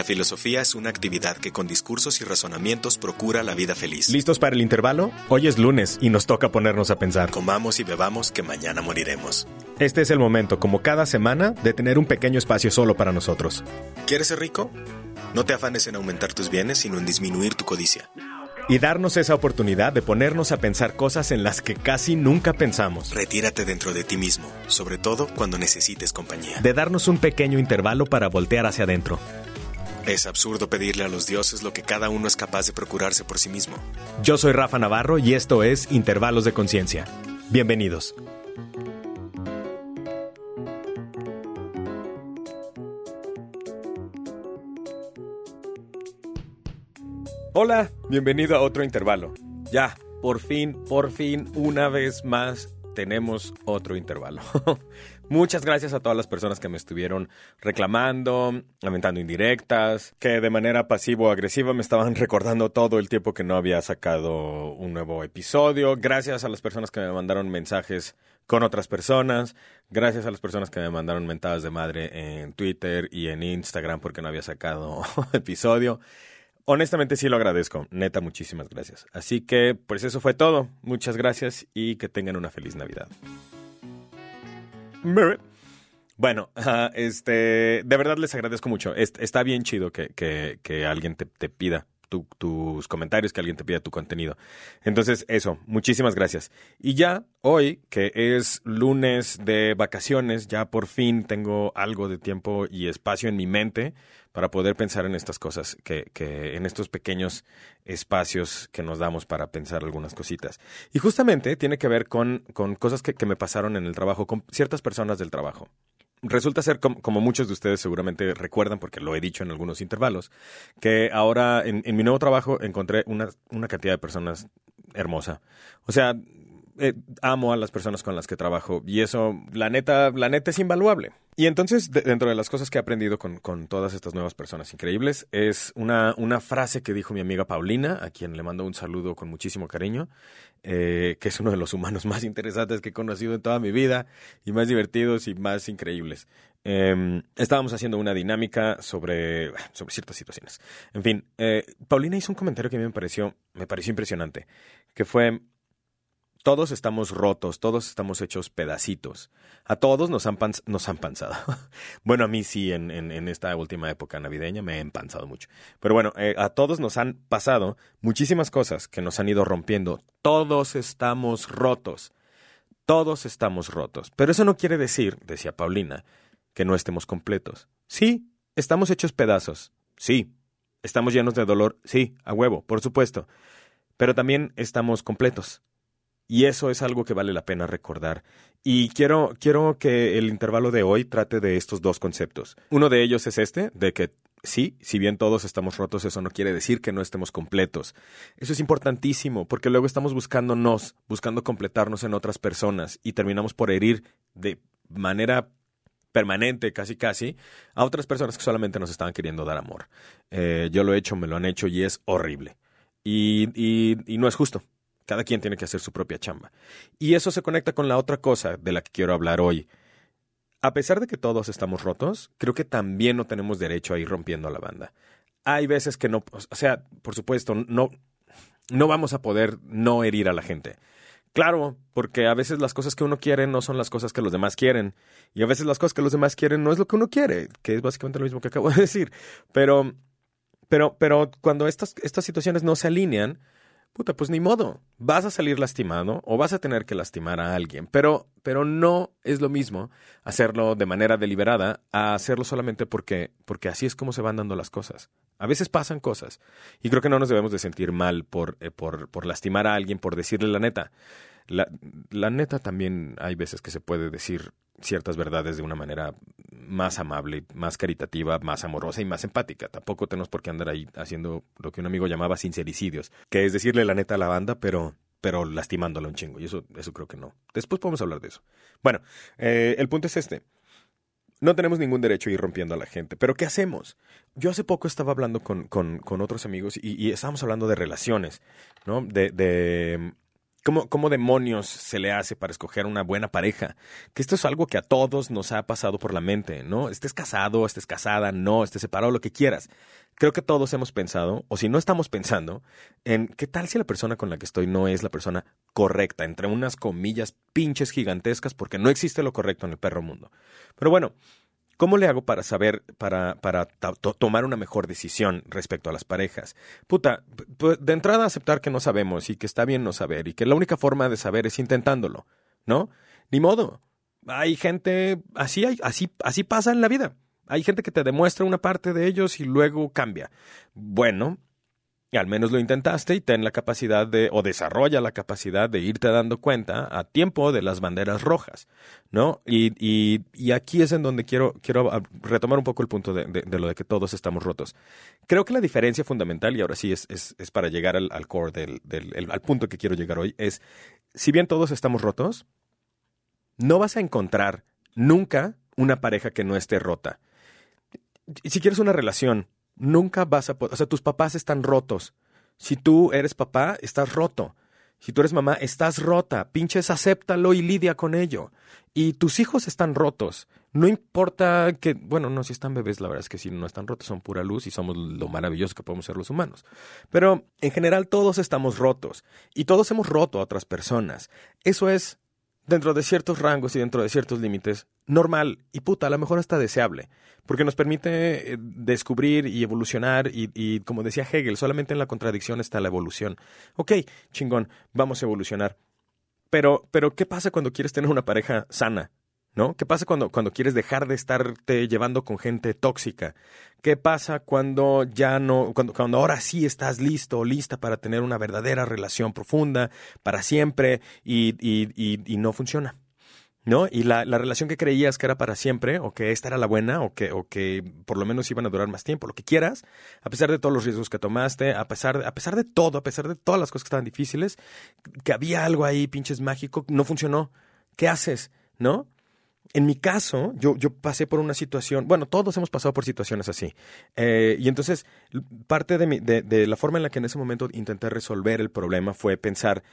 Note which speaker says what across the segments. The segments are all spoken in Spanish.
Speaker 1: La filosofía es una actividad que con discursos y razonamientos procura la vida feliz.
Speaker 2: ¿Listos para el intervalo? Hoy es lunes y nos toca ponernos a pensar.
Speaker 1: Comamos y bebamos que mañana moriremos.
Speaker 2: Este es el momento, como cada semana, de tener un pequeño espacio solo para nosotros.
Speaker 1: ¿Quieres ser rico? No te afanes en aumentar tus bienes, sino en disminuir tu codicia.
Speaker 2: Y darnos esa oportunidad de ponernos a pensar cosas en las que casi nunca pensamos.
Speaker 1: Retírate dentro de ti mismo, sobre todo cuando necesites compañía.
Speaker 2: De darnos un pequeño intervalo para voltear hacia adentro.
Speaker 1: Es absurdo pedirle a los dioses lo que cada uno es capaz de procurarse por sí mismo.
Speaker 2: Yo soy Rafa Navarro y esto es Intervalos de Conciencia. Bienvenidos. Hola, bienvenido a otro intervalo. Ya, por fin, por fin, una vez más tenemos otro intervalo. Muchas gracias a todas las personas que me estuvieron reclamando, lamentando indirectas, que de manera pasivo-agresiva me estaban recordando todo el tiempo que no había sacado un nuevo episodio. Gracias a las personas que me mandaron mensajes con otras personas. Gracias a las personas que me mandaron mentadas de madre en Twitter y en Instagram porque no había sacado episodio. Honestamente sí lo agradezco, neta, muchísimas gracias. Así que, pues eso fue todo. Muchas gracias y que tengan una feliz Navidad. Bueno, este, de verdad les agradezco mucho. Está bien chido que, que, alguien te, te pida tus comentarios, que alguien te pida tu contenido. Entonces, eso, muchísimas gracias. Y ya hoy, que es lunes de vacaciones, ya por fin tengo algo de tiempo y espacio en mi mente para poder pensar en estas cosas, que, que en estos pequeños espacios que nos damos para pensar algunas cositas. Y justamente tiene que ver con, con cosas que, que me pasaron en el trabajo, con ciertas personas del trabajo. Resulta ser, como, muchos de ustedes seguramente recuerdan, porque lo he dicho en algunos intervalos, que ahora en, mi nuevo trabajo encontré una, una cantidad de personas hermosa. O sea, eh, amo a las personas con las que trabajo y eso, la neta, la neta es invaluable. Y entonces, dentro de las cosas que he aprendido con, con todas estas nuevas personas increíbles, es una, una, frase que dijo mi amiga Paulina, a quien le mando un saludo con muchísimo cariño, eh, que es uno de los humanos más interesantes que he conocido en toda mi vida y más divertidos y más increíbles. Em, estábamos haciendo una dinámica sobre, sobre ciertas situaciones. En fin, eh, Paulina hizo un comentario que a mí me pareció, me pareció impresionante, que fue todos estamos rotos, todos estamos hechos pedacitos. A todos nos han, nos han panzado. bueno, a mí sí, en, esta última época navideña me he empanzado mucho. Pero bueno, eh, a todos nos han pasado muchísimas cosas que nos han ido rompiendo. Todos estamos rotos. Todos estamos rotos. Pero eso no quiere decir, decía Paulina, que no estemos completos. Sí, estamos hechos pedazos. Sí. Estamos llenos de dolor. Sí, a huevo, por supuesto. Pero también estamos completos y eso es algo que vale la pena recordar. Y quiero, quiero que el intervalo de hoy trate de estos dos conceptos. Uno de ellos es este, de que sí, si bien todos estamos rotos, eso no quiere decir que no estemos completos. Eso es importantísimo, porque luego estamos buscándonos, buscando completarnos en otras personas y terminamos por herir de manera permanente, casi casi, a otras personas que solamente nos estaban queriendo dar amor. Eh, yo lo he hecho, me lo han hecho y es horrible. y, y no es justo. Cada quien tiene que hacer su propia chamba. Y eso se conecta con la otra cosa de la que quiero hablar hoy. A pesar de que todos estamos rotos, creo que también no tenemos derecho a ir rompiendo la banda. Hay veces que no, o sea, por supuesto, no, no vamos a poder no herir a la gente. Claro, porque a veces las cosas que uno quiere no son las cosas que los demás quieren. Y a veces las cosas que los demás quieren no es lo que uno quiere, que es básicamente lo mismo que acabo de decir. Pero, pero, pero cuando estas, estas situaciones no se alinean, puta, pues ni modo. Vas a salir lastimado o vas a tener que lastimar a alguien. Pero, pero no es lo mismo hacerlo de manera deliberada a hacerlo solamente porque, porque así es como se van dando las cosas. A veces pasan cosas. Y creo que no nos debemos de sentir mal por, eh, por, por lastimar a alguien, por decirle la neta. La, la neta también hay veces que se puede decir ciertas verdades de una manera más amable, más caritativa, más amorosa y más empática. Tampoco tenemos por qué andar ahí haciendo lo que un amigo llamaba sincericidios, que es decirle la neta a la banda, pero pero lastimándola un chingo. Y eso, eso creo que no. Después podemos hablar de eso. Bueno, eh, el punto es este. No tenemos ningún derecho a ir rompiendo a la gente. Pero ¿qué hacemos? Yo hace poco estaba hablando con, con, con otros amigos y, estábamos hablando de relaciones, ¿no? De, de, ¿Cómo, ¿Cómo demonios se le hace para escoger una buena pareja? Que esto es algo que a todos nos ha pasado por la mente, ¿no? Estés casado, estés casada, no, estés separado, lo que quieras. Creo que todos hemos pensado, o si no estamos pensando, en qué tal si la persona con la que estoy no es la persona correcta, entre unas comillas pinches gigantescas, porque no existe lo correcto en el perro mundo. Pero bueno, ¿Cómo le hago para saber, para, para tomar una mejor decisión respecto a las parejas? Puta, de entrada aceptar que no sabemos y que está bien no saber y que la única forma de saber es intentándolo, ¿no? Ni modo. Hay gente, así, hay, así, así pasa en la vida. Hay gente que te demuestra una parte de ellos y luego cambia. Bueno, al menos lo intentaste y ten la capacidad de, o desarrolla la capacidad de irte dando cuenta a tiempo de las banderas rojas, ¿no? Y, y, y aquí es en donde quiero, quiero retomar un poco el punto de, de, lo de que todos estamos rotos. Creo que la diferencia fundamental, y ahora sí es, es, es para llegar al, al core del, del al punto que quiero llegar hoy, es, si bien todos estamos rotos, no vas a encontrar nunca una pareja que no esté rota. Si quieres una relación, nunca vas a poder, o sea, tus papás están rotos. Si tú eres papá, estás roto. Si tú eres mamá, estás rota. Pinches, acéptalo y lidia con ello. Y tus hijos están rotos. No importa que, bueno, no, si están bebés, la verdad es que si no están rotos, son pura luz y somos lo maravilloso que podemos ser los humanos. Pero en general todos estamos rotos. Y todos hemos roto a otras personas. Eso es, dentro de ciertos rangos y dentro de ciertos límites, normal y puta, a lo mejor hasta deseable, porque nos permite eh, descubrir y evolucionar y, como decía Hegel, solamente en la contradicción está la evolución. Ok, chingón, vamos a evolucionar. Pero, pero, ¿qué pasa cuando quieres tener una pareja sana? ¿No? ¿Qué pasa cuando, cuando quieres dejar de estarte llevando con gente tóxica? ¿Qué pasa cuando ya no, cuando, cuando ahora sí estás listo o lista para tener una verdadera relación profunda para siempre y, y, y no funciona? ¿no? Y la, la, relación que creías que era para siempre, o que esta era la buena, o que, o que por lo menos iban a durar más tiempo, lo que quieras, a pesar de todos los riesgos que tomaste, a pesar, a pesar de todo, a pesar de todas las cosas que estaban difíciles, que había algo ahí, pinches mágico, no funcionó. ¿Qué haces? ¿No? En mi caso, yo, yo pasé por una situación, bueno, todos hemos pasado por situaciones así. Eh, y entonces, parte de, mi, de, la forma en la que en ese momento intenté resolver el problema fue pensar,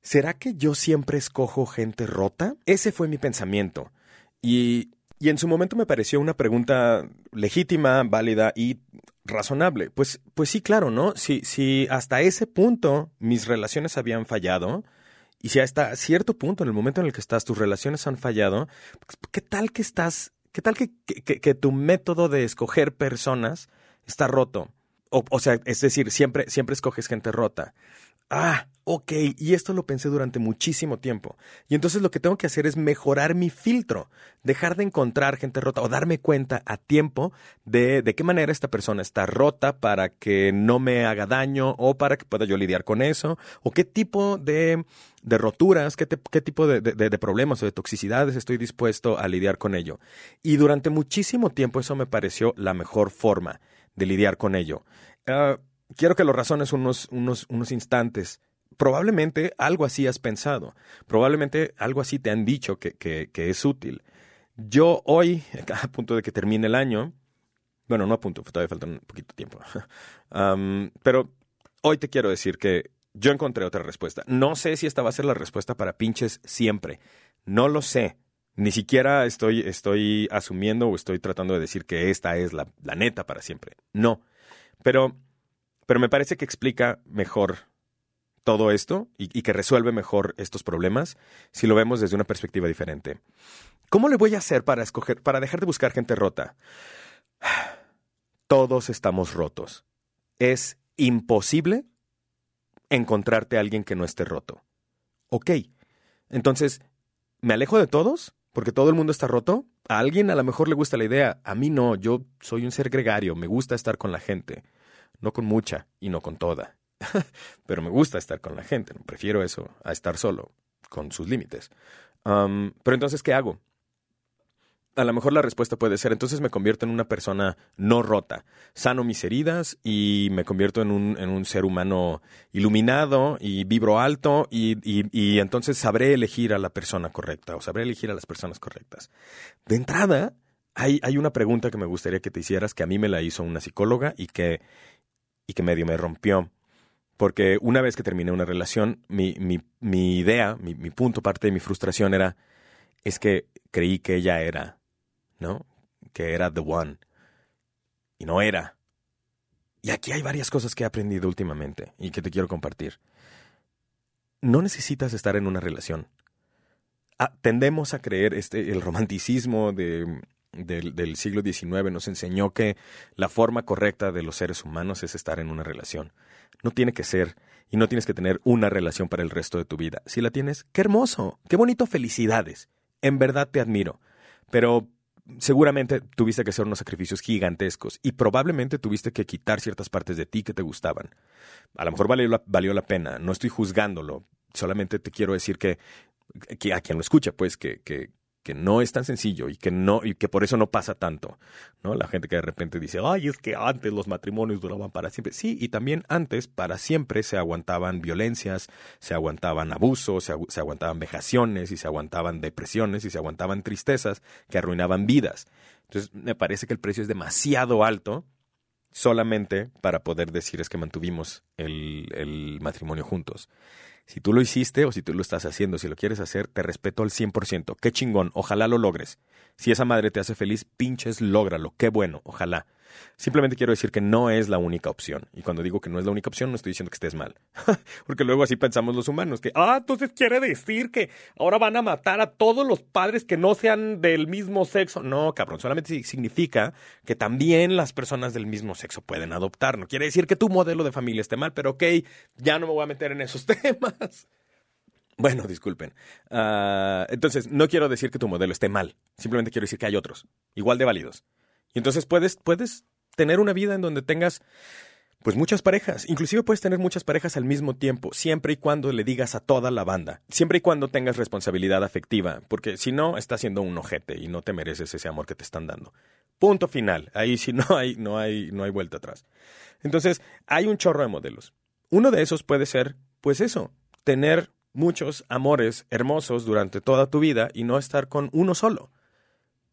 Speaker 2: ¿será que yo siempre escojo gente rota? Ese fue mi pensamiento. Y, y en su momento me pareció una pregunta legítima, válida y razonable. Pues, pues sí, claro, ¿no? Si, si hasta ese punto mis relaciones habían fallado, y si hasta cierto punto, en el momento en el que estás, tus relaciones han fallado, pues, ¿qué tal que estás, qué tal que, que, tu método de escoger personas está roto? O, o, sea, es decir, siempre, siempre escoges gente rota. Ah, ok, y esto lo pensé durante muchísimo tiempo. Y entonces lo que tengo que hacer es mejorar mi filtro, dejar de encontrar gente rota o darme cuenta a tiempo de de qué manera esta persona está rota para que no me haga daño o para que pueda yo lidiar con eso, o qué tipo de, de roturas, qué, qué tipo de, de, problemas o de toxicidades estoy dispuesto a lidiar con ello. Y durante muchísimo tiempo eso me pareció la mejor forma de lidiar con ello. Ah, quiero que lo razones unos, unos, unos instantes. Probablemente algo así has pensado. Probablemente algo así te han dicho que, es útil. Yo hoy, a punto de que termine el año, bueno, no a punto, todavía falta un poquito de tiempo, pero hoy te quiero decir que yo encontré otra respuesta. No sé si esta va a ser la respuesta para pinches siempre. No lo sé. Ni siquiera estoy, estoy asumiendo o estoy tratando de decir que esta es la, la neta para siempre. No. Pero pero me parece que explica mejor todo esto y, que resuelve mejor estos problemas si lo vemos desde una perspectiva diferente. ¿Cómo le voy a hacer para escoger, para dejar de buscar gente rota? Todos estamos rotos. Es imposible encontrarte a alguien que no esté roto. Ok. Entonces, ¿me alejo de todos? Porque todo el mundo está roto. A alguien a lo mejor le gusta la idea. A mí no. Yo soy un ser gregario. Me gusta estar con la gente no con mucha y no con toda. Pero me gusta estar con la gente, prefiero eso a estar solo, con sus límites. pero entonces, ¿qué hago? A lo mejor la respuesta puede ser, entonces me convierto en una persona no rota, sano mis heridas y me convierto en un, ser humano iluminado y vibro alto y, entonces sabré elegir a la persona correcta o sabré elegir a las personas correctas. De entrada, hay, hay una pregunta que me gustaría que te hicieras, que a mí me la hizo una psicóloga y que, y que medio me rompió. Porque una vez que terminé una relación, mi, idea, mi, punto, parte de mi frustración era, es que creí que ella era, ¿no? Que era the one. Y no era. Y aquí hay varias cosas que he aprendido últimamente y que te quiero compartir. No necesitas estar en una relación. Ah, tendemos a creer, este, el romanticismo de, del, del, siglo XIX nos enseñó que la forma correcta de los seres humanos es estar en una relación. No tiene que ser, y no tienes que tener una relación para el resto de tu vida. Si la tienes, qué hermoso, qué bonito, felicidades. En verdad te admiro. Pero seguramente tuviste que hacer unos sacrificios gigantescos y probablemente tuviste que quitar ciertas partes de ti que te gustaban. A lo mejor valió la, valió la pena, no estoy juzgándolo, solamente te quiero decir que que a quien lo escucha, pues, que, que, que no es tan sencillo y que no y que por eso no pasa tanto, ¿no? La gente que de repente dice, "Ay, es que antes los matrimonios duraban para siempre." Sí, y también antes para siempre se aguantaban violencias, se aguantaban abusos, se, se aguantaban vejaciones y se aguantaban depresiones y se aguantaban tristezas que arruinaban vidas. Entonces, me parece que el precio es demasiado alto solamente para poder decir es que mantuvimos el, el matrimonio juntos. Si tú lo hiciste o si tú lo estás haciendo, si lo quieres hacer, te respeto al 100%. Qué chingón, ojalá lo logres. Si esa madre te hace feliz, pinches, lógralo. Qué bueno, ojalá. Simplemente quiero decir que no es la única opción. Y cuando digo que no es la única opción, no estoy diciendo que estés mal. Porque luego así pensamos los humanos, que, ah, entonces quiere decir que ahora van a matar a todos los padres que no sean del mismo sexo. No, cabrón, solamente significa que también las personas del mismo sexo pueden adoptar. No quiere decir que tu modelo de familia esté mal, pero ok, ya no me voy a meter en esos temas. Bueno, disculpen. Uh, entonces, no quiero decir que tu modelo esté mal. Simplemente quiero decir que hay otros, igual de válidos. Y entonces puedes, puedes tener una vida en donde tengas pues muchas parejas, inclusive puedes tener muchas parejas al mismo tiempo, siempre y cuando le digas a toda la banda, siempre y cuando tengas responsabilidad afectiva, porque si no, estás siendo un ojete y no te mereces ese amor que te están dando. Punto final. Ahí sí no hay, no hay, no hay vuelta atrás. Entonces, hay un chorro de modelos. Uno de esos puede ser, pues eso, tener muchos amores hermosos durante toda tu vida y no estar con uno solo.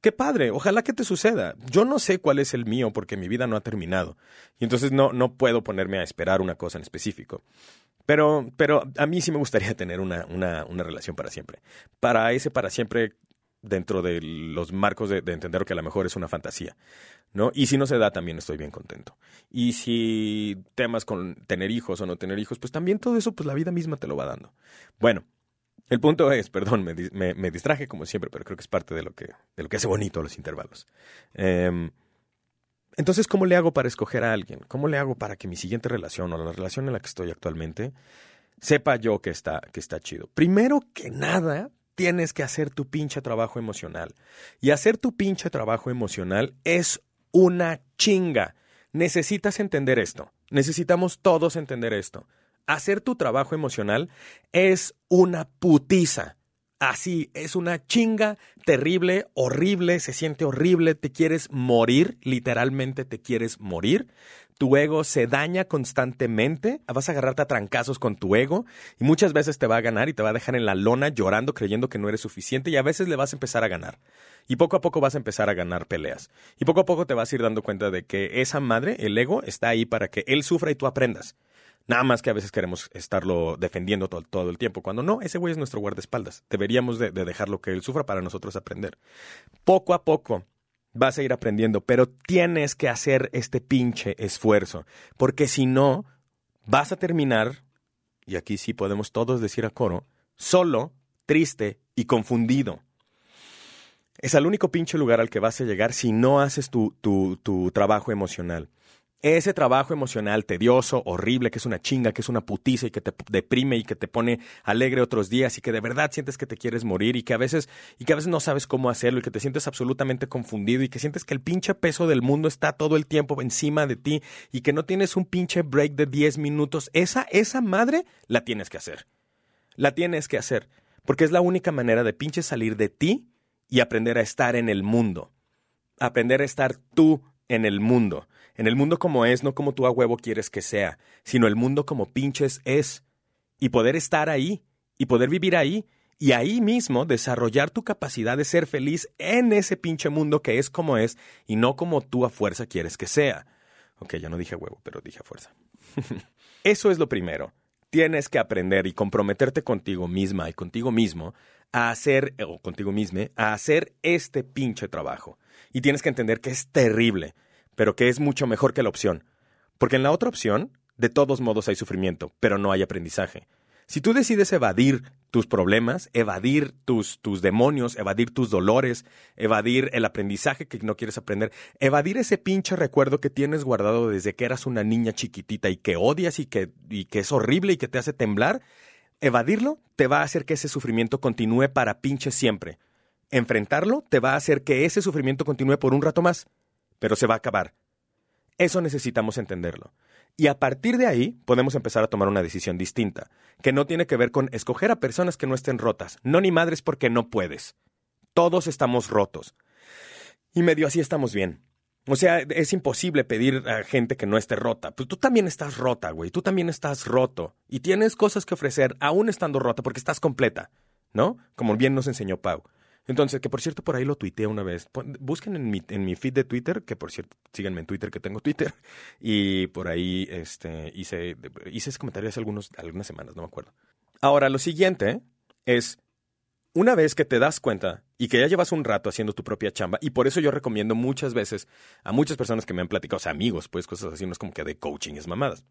Speaker 2: Qué padre, ojalá que te suceda. Yo no sé cuál es el mío porque mi vida no ha terminado. Y entonces no, no puedo ponerme a esperar una cosa en específico. Pero, pero a mí sí me gustaría tener una, una, una relación para siempre. Para ese para siempre dentro de los marcos de, de, entender que a lo mejor es una fantasía, ¿no? Y si no se da, también estoy bien contento. Y si temas con tener hijos o no tener hijos, pues también todo eso, pues la vida misma te lo va dando. Bueno, el punto es, perdón, me, me, distraje como siempre, pero creo que es parte de lo que, de lo que hace bonito los intervalos. Eh, entonces, ¿cómo le hago para escoger a alguien? ¿Cómo le hago para que mi siguiente relación o la relación en la que estoy actualmente sepa yo que está, que está chido? Primero que nada, tienes que hacer tu pinche trabajo emocional. Y hacer tu pinche trabajo emocional es una chinga. Necesitas entender esto. Necesitamos todos entender esto hacer tu trabajo emocional es una putiza. Así, es una chinga terrible, horrible, se siente horrible, te quieres morir, literalmente te quieres morir. Tu ego se daña constantemente, vas a agarrarte a trancazos con tu ego y muchas veces te va a ganar y te va a dejar en la lona llorando creyendo que no eres suficiente y a veces le vas a empezar a ganar. Y poco a poco vas a empezar a ganar peleas. Y poco a poco te vas a ir dando cuenta de que esa madre, el ego, está ahí para que él sufra y tú aprendas. Nada más que a veces queremos estarlo defendiendo todo, todo el tiempo, cuando no, ese güey es nuestro guardaespaldas. Deberíamos de, de dejarlo que él sufra para nosotros aprender. Poco a poco vas a ir aprendiendo, pero tienes que hacer este pinche esfuerzo, porque si no, vas a terminar, y aquí sí podemos todos decir a coro, solo, triste y confundido. Es el único pinche lugar al que vas a llegar si no haces tu, tu, tu trabajo emocional ese trabajo emocional tedioso, horrible, que es una chinga, que es una putiza y que te deprime y que te pone alegre otros días y que de verdad sientes que te quieres morir y que a veces y que a veces no sabes cómo hacerlo y que te sientes absolutamente confundido y que sientes que el pinche peso del mundo está todo el tiempo encima de ti y que no tienes un pinche break de 10 minutos, esa esa madre la tienes que hacer. La tienes que hacer, porque es la única manera de pinche salir de ti y aprender a estar en el mundo. Aprender a estar tú en el mundo en el mundo como es, no como tú a huevo quieres que sea, sino el mundo como pinches es. Y poder estar ahí, y poder vivir ahí, y ahí mismo desarrollar tu capacidad de ser feliz en ese pinche mundo que es como es, y no como tú a fuerza quieres que sea. Ok, ya no dije huevo, pero dije a fuerza. Eso es lo primero. Tienes que aprender y comprometerte contigo misma y contigo mismo a hacer, o contigo misma, a hacer este pinche trabajo. Y tienes que entender que es terrible, pero que es mucho mejor que la opción. Porque en la otra opción, de todos modos hay sufrimiento, pero no hay aprendizaje. Si tú decides evadir tus problemas, evadir tus, tus demonios, evadir tus dolores, evadir el aprendizaje que no quieres aprender, evadir ese pinche recuerdo que tienes guardado desde que eras una niña chiquitita y que odias y que, y que es horrible y que te hace temblar, evadirlo te va a hacer que ese sufrimiento continúe para pinche siempre. Enfrentarlo te va a hacer que ese sufrimiento continúe por un rato más, pero se va a acabar. Eso necesitamos entenderlo. Y a partir de ahí podemos empezar a tomar una decisión distinta, que no tiene que ver con escoger a personas que no estén rotas. No ni madres porque no puedes. Todos estamos rotos. Y medio así estamos bien. O sea, es imposible pedir a gente que no esté rota. Pues tú también estás rota, güey. Tú también estás roto. Y tienes cosas que ofrecer aún estando rota porque estás completa. ¿No? Como bien nos enseñó Pau. Entonces, que por cierto, por ahí lo tuiteé una vez. Busquen en mi, en mi feed de Twitter, que por cierto, síganme en Twitter, que tengo Twitter. Y por ahí este, hice, hice ese comentario hace algunos, algunas semanas, no me acuerdo. Ahora, lo siguiente es, una vez que te das cuenta y que ya llevas un rato haciendo tu propia chamba, y por eso yo recomiendo muchas veces a muchas personas que me han platicado, o sea, amigos, pues cosas así, no es como que de coaching es mamadas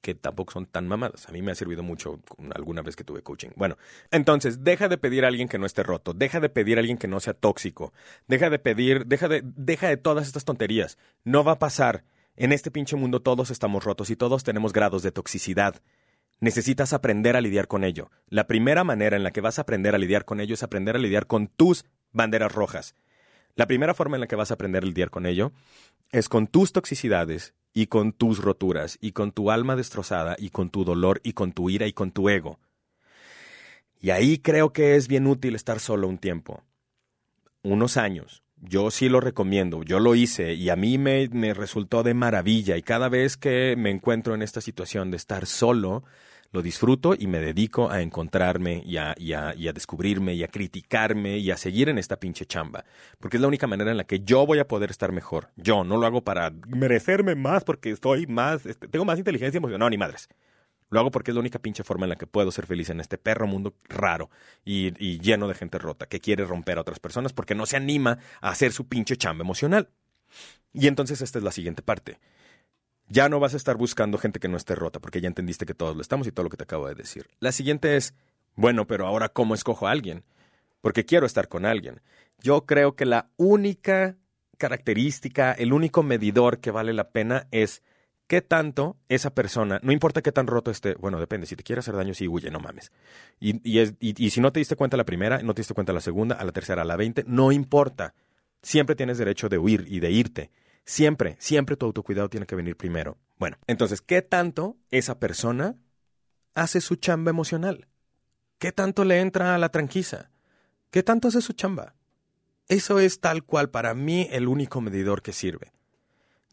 Speaker 2: que tampoco son tan mamadas. A mí me ha servido mucho alguna vez que tuve coaching. Bueno, entonces, deja de pedir a alguien que no esté roto, deja de pedir a alguien que no sea tóxico, deja de pedir, deja de, deja de todas estas tonterías. No va a pasar. En este pinche mundo todos estamos rotos y todos tenemos grados de toxicidad. Necesitas aprender a lidiar con ello. La primera manera en la que vas a aprender a lidiar con ello es aprender a lidiar con tus banderas rojas. La primera forma en la que vas a aprender a lidiar con ello es con tus toxicidades y con tus roturas, y con tu alma destrozada, y con tu dolor, y con tu ira, y con tu ego. Y ahí creo que es bien útil estar solo un tiempo. Unos años. Yo sí lo recomiendo, yo lo hice y a mí me, me resultó de maravilla y cada vez que me encuentro en esta situación de estar solo, lo disfruto y me dedico a encontrarme y a, a, y a, descubrirme y a criticarme y a seguir en esta pinche chamba. Porque es la única manera en la que yo voy a poder estar mejor. Yo no lo hago para merecerme más porque estoy más, este, tengo más inteligencia emocional. No, ni madres. Lo hago porque es la única pinche forma en la que puedo ser feliz en este perro mundo raro y, y lleno de gente rota que quiere romper a otras personas porque no se anima a hacer su pinche chamba emocional. Y entonces esta es la siguiente parte. Ya no vas a estar buscando gente que no esté rota, porque ya entendiste que todos lo estamos y todo lo que te acabo de decir. La siguiente es, bueno, pero ahora ¿cómo escojo a alguien? Porque quiero estar con alguien. Yo creo que la única característica, el único medidor que vale la pena es qué tanto esa persona, no importa qué tan roto esté, bueno, depende, si te quiere hacer daño, sí huye, no mames. Y, y, y si no te diste cuenta la primera, no te diste cuenta la segunda, a la tercera, a la veinte, no importa. Siempre tienes derecho de huir y de irte. Siempre, siempre tu autocuidado tiene que venir primero. Bueno, entonces, ¿qué tanto esa persona hace su chamba emocional? ¿Qué tanto le entra a la tranquisa? ¿Qué tanto hace su chamba? Eso es tal cual para mí el único medidor que sirve.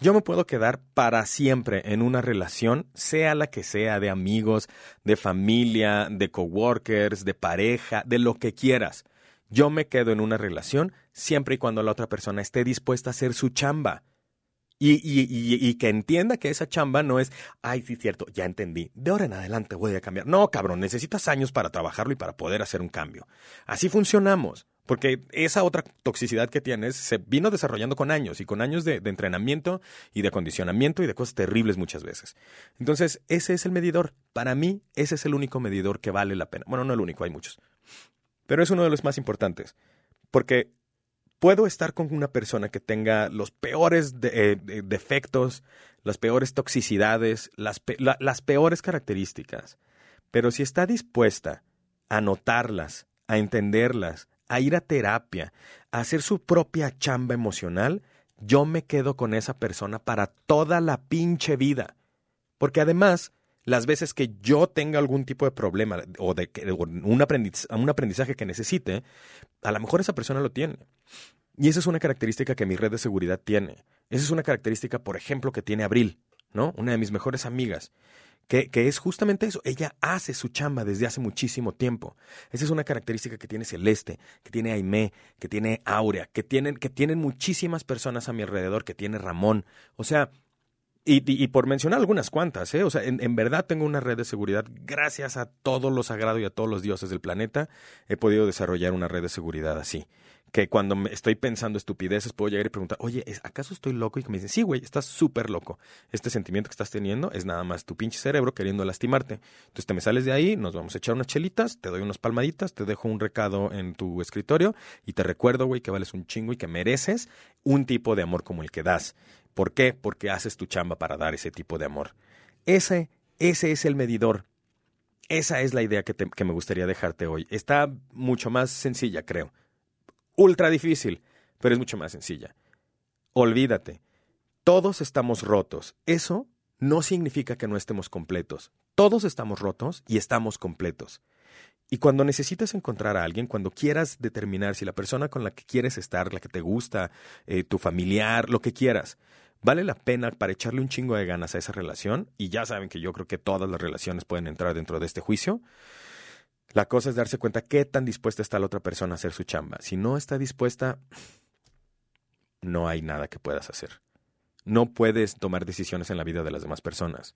Speaker 2: Yo me puedo quedar para siempre en una relación, sea la que sea, de amigos, de familia, de coworkers, de pareja, de lo que quieras. Yo me quedo en una relación siempre y cuando la otra persona esté dispuesta a hacer su chamba. Y, que entienda que esa chamba no es, ay, sí, cierto, ya entendí, de ahora en adelante voy a cambiar. No, cabrón, necesitas años para trabajarlo y para poder hacer un cambio. Así funcionamos, porque esa otra toxicidad que tienes se vino desarrollando con años y con años de, de entrenamiento y de acondicionamiento y de cosas terribles muchas veces. Entonces, ese es el medidor. Para mí, ese es el único medidor que vale la pena. Bueno, no el único, hay muchos. Pero es uno de los más importantes, porque puedo estar con una persona que tenga los peores eh, defectos, las peores toxicidades, las, peores características, pero si está dispuesta a notarlas, a entenderlas, a ir a terapia, a hacer su propia chamba emocional, yo me quedo con esa persona para toda la pinche vida. Porque además, las veces que yo tenga algún tipo de problema o de, un, aprendizaje, que necesite, a lo mejor esa persona lo tiene. Y esa es una característica que mi red de seguridad tiene. Esa es una característica, por ejemplo, que tiene Abril, ¿no? Una de mis mejores amigas. Que, que, es justamente eso. Ella hace su chamba desde hace muchísimo tiempo. Esa es una característica que tiene Celeste, que tiene Aimé, que tiene Aurea, que tienen, que tienen muchísimas personas a mi alrededor, que tiene Ramón. O sea, Y, por mencionar algunas cuantas, ¿eh? O sea, en, en, verdad tengo una red de seguridad. Gracias a todo lo sagrado y a todos los dioses del planeta, he podido desarrollar una red de seguridad así que cuando estoy pensando estupideces puedo llegar y preguntar, oye, ¿acaso estoy loco? Y que me dicen, sí, güey, estás súper loco. Este sentimiento que estás teniendo es nada más tu pinche cerebro queriendo lastimarte. Entonces te me sales de ahí, nos vamos a echar unas chelitas, te doy unas palmaditas, te dejo un recado en tu escritorio y te recuerdo, güey, que vales un chingo y que mereces un tipo de amor como el que das. ¿Por qué? Porque haces tu chamba para dar ese tipo de amor. Ese, ese es el medidor. Esa es la idea que, que me gustaría dejarte hoy. Está mucho más sencilla, creo ultra difícil, pero es mucho más sencilla. Olvídate, todos estamos rotos. Eso no significa que no estemos completos. Todos estamos rotos y estamos completos. Y cuando necesites encontrar a alguien, cuando quieras determinar si la persona con la que quieres estar, la que te gusta, eh, tu familiar, lo que quieras, vale la pena para echarle un chingo de ganas a esa relación, y ya saben que yo creo que todas las relaciones pueden entrar dentro de este juicio, la cosa es darse cuenta qué tan dispuesta está la otra persona a hacer su chamba. Si no está dispuesta, no hay nada que puedas hacer. No puedes tomar decisiones en la vida de las demás personas.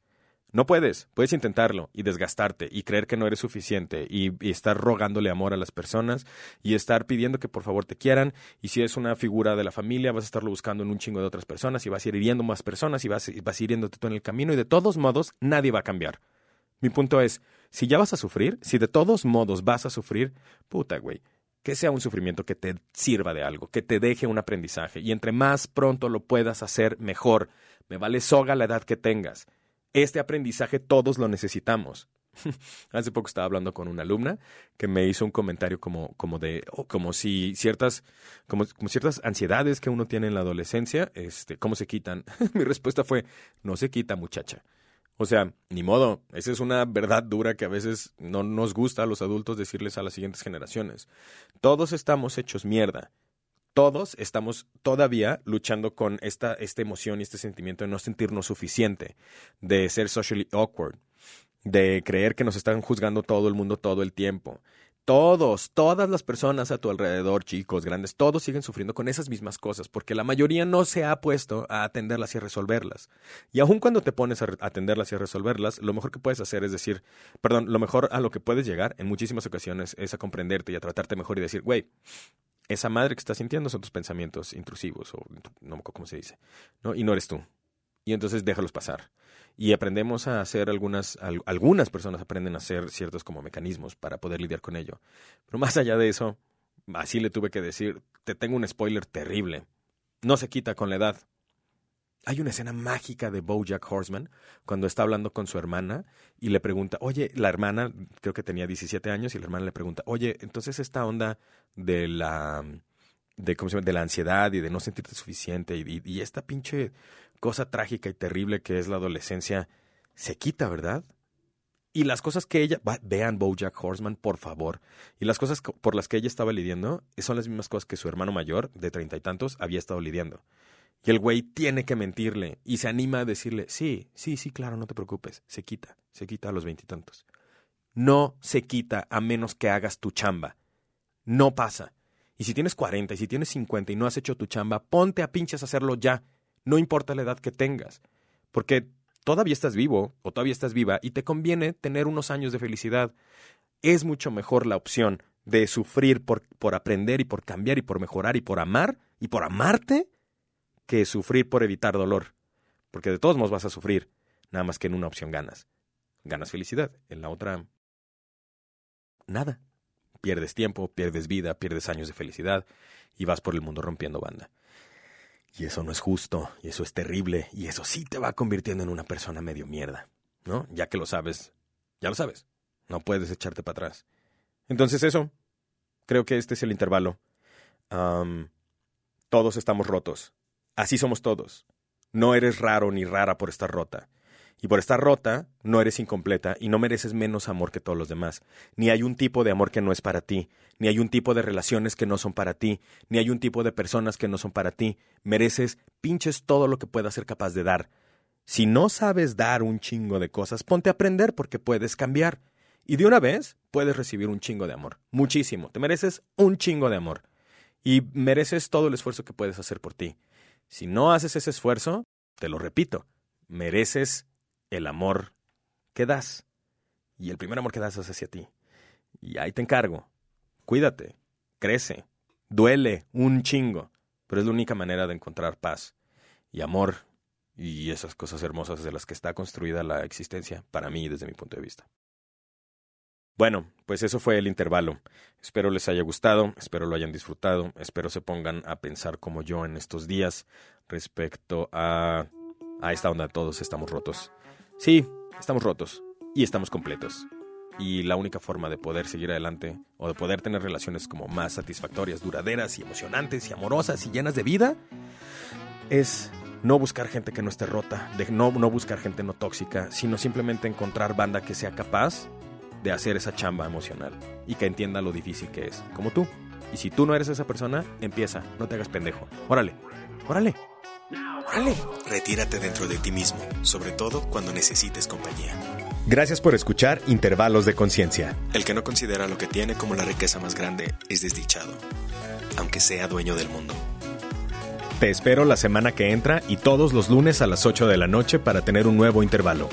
Speaker 2: No puedes, puedes intentarlo y desgastarte y creer que no eres suficiente y, estar rogándole amor a las personas y estar pidiendo que por favor te quieran y si es una figura de la familia vas a estarlo buscando en un chingo de otras personas y vas a ir hiriendo más personas y vas, vas a ir yéndote tú en el camino y de todos modos nadie va a cambiar. Mi punto es, si ya vas a sufrir, si de todos modos vas a sufrir, puta, güey, que sea un sufrimiento que te sirva de algo, que te deje un aprendizaje. Y entre más pronto lo puedas hacer, mejor. Me vale soga la edad que tengas. Este aprendizaje todos lo necesitamos. Hace poco estaba hablando con una alumna que me hizo un comentario como, como de, oh, como si ciertas, como, como, ciertas ansiedades que uno tiene en la adolescencia, este, ¿cómo se quitan? Mi respuesta fue, no se quita, muchacha. O sea, ni modo, esa es una verdad dura que a veces no nos gusta a los adultos decirles a las siguientes generaciones. Todos estamos hechos mierda. Todos estamos todavía luchando con esta, esta emoción y este sentimiento de no sentirnos suficiente, de ser socially awkward, de creer que nos están juzgando todo el mundo todo el tiempo, todos, todas las personas a tu alrededor, chicos, grandes, todos siguen sufriendo con esas mismas cosas, porque la mayoría no se ha puesto a atenderlas y a resolverlas. Y aun cuando te pones a atenderlas y a resolverlas, lo mejor que puedes hacer es decir, perdón, lo mejor a lo que puedes llegar en muchísimas ocasiones es a comprenderte y a tratarte mejor y decir, güey, esa madre que estás sintiendo son tus pensamientos intrusivos, o no me acuerdo cómo se dice, ¿no? Y no eres tú. Y entonces déjalos pasar y aprendemos a hacer algunas, algunas personas aprenden a hacer ciertos como mecanismos para poder lidiar con ello. Pero más allá de eso, así le tuve que decir, te tengo un spoiler terrible. No se quita con la edad. Hay una escena mágica de Bojack Horseman cuando está hablando con su hermana y le pregunta, oye, la hermana creo que tenía 17 años y la hermana le pregunta, oye, entonces esta onda de la de, ¿cómo se llama? de la ansiedad y de no sentirte suficiente y, y, esta pinche cosa trágica y terrible que es la adolescencia se quita, ¿verdad? Y las cosas que ella, vean Bojack Horseman, por favor. Y las cosas por las que ella estaba lidiando son las mismas cosas que su hermano mayor, de treinta y tantos, había estado lidiando. Y el güey tiene que mentirle y se anima a decirle, sí, sí, sí, claro, no te preocupes, se quita, se quita a los veintitantos. No se quita a menos que hagas tu chamba. No pasa. Y si tienes cuarenta y si tienes cincuenta y no has hecho tu chamba, ponte a pinches a hacerlo ya no importa la edad que tengas, porque todavía estás vivo o todavía estás viva y te conviene tener unos años de felicidad. Es mucho mejor la opción de sufrir por, por aprender y por cambiar y por mejorar y por amar y por amarte que sufrir por evitar dolor. Porque de todos modos vas a sufrir, nada más que en una opción ganas. Ganas felicidad, en la otra nada. Pierdes tiempo, pierdes vida, pierdes años de felicidad y vas por el mundo rompiendo banda. Y eso no es justo, y eso es terrible, y eso sí te va convirtiendo en una persona medio mierda, ¿no? Ya que lo sabes, ya lo sabes, no puedes echarte para atrás. Entonces eso, creo que este es el intervalo. todos estamos rotos, así somos todos. No eres raro ni rara por estar rota. Y por estar rota, no eres incompleta y no mereces menos amor que todos los demás. Ni hay un tipo de amor que no es para ti, ni hay un tipo de relaciones que no son para ti, ni hay un tipo de personas que no son para ti. Mereces pinches todo lo que puedas ser capaz de dar. Si no sabes dar un chingo de cosas, ponte a aprender porque puedes cambiar. Y de una vez puedes recibir un chingo de amor. Muchísimo. Te mereces un chingo de amor. Y mereces todo el esfuerzo que puedes hacer por ti. Si no haces ese esfuerzo, te lo repito, mereces el amor que das. Y el primer amor que das es hacia ti. Y ahí te encargo. Cuídate, crece, duele un chingo, pero es la única manera de encontrar paz y amor y esas cosas hermosas de las que está construida la existencia, para mí desde mi punto de vista. Bueno, pues eso fue el intervalo. Espero les haya gustado, espero lo hayan disfrutado, espero se pongan a pensar como yo en estos días respecto a, a esta onda. Todos estamos rotos. Sí, estamos rotos y estamos completos. Y la única forma de poder seguir adelante o de poder tener relaciones como más satisfactorias, duraderas y emocionantes y amorosas y llenas de vida es no buscar gente que no esté rota, de no, no buscar gente no tóxica, sino simplemente encontrar banda que sea capaz de hacer esa chamba emocional y que entienda lo difícil que es, como tú. Y si tú no eres esa persona, empieza, no te hagas pendejo. Órale, órale,
Speaker 1: Retírate dentro de ti mismo, sobre todo cuando necesites compañía.
Speaker 2: Gracias por escuchar Intervalos de Conciencia.
Speaker 1: El que no considera lo que tiene como la riqueza más grande es desdichado, aunque sea dueño del mundo.
Speaker 2: Te espero la semana que entra y todos los lunes a las 8 de la noche para tener un nuevo intervalo.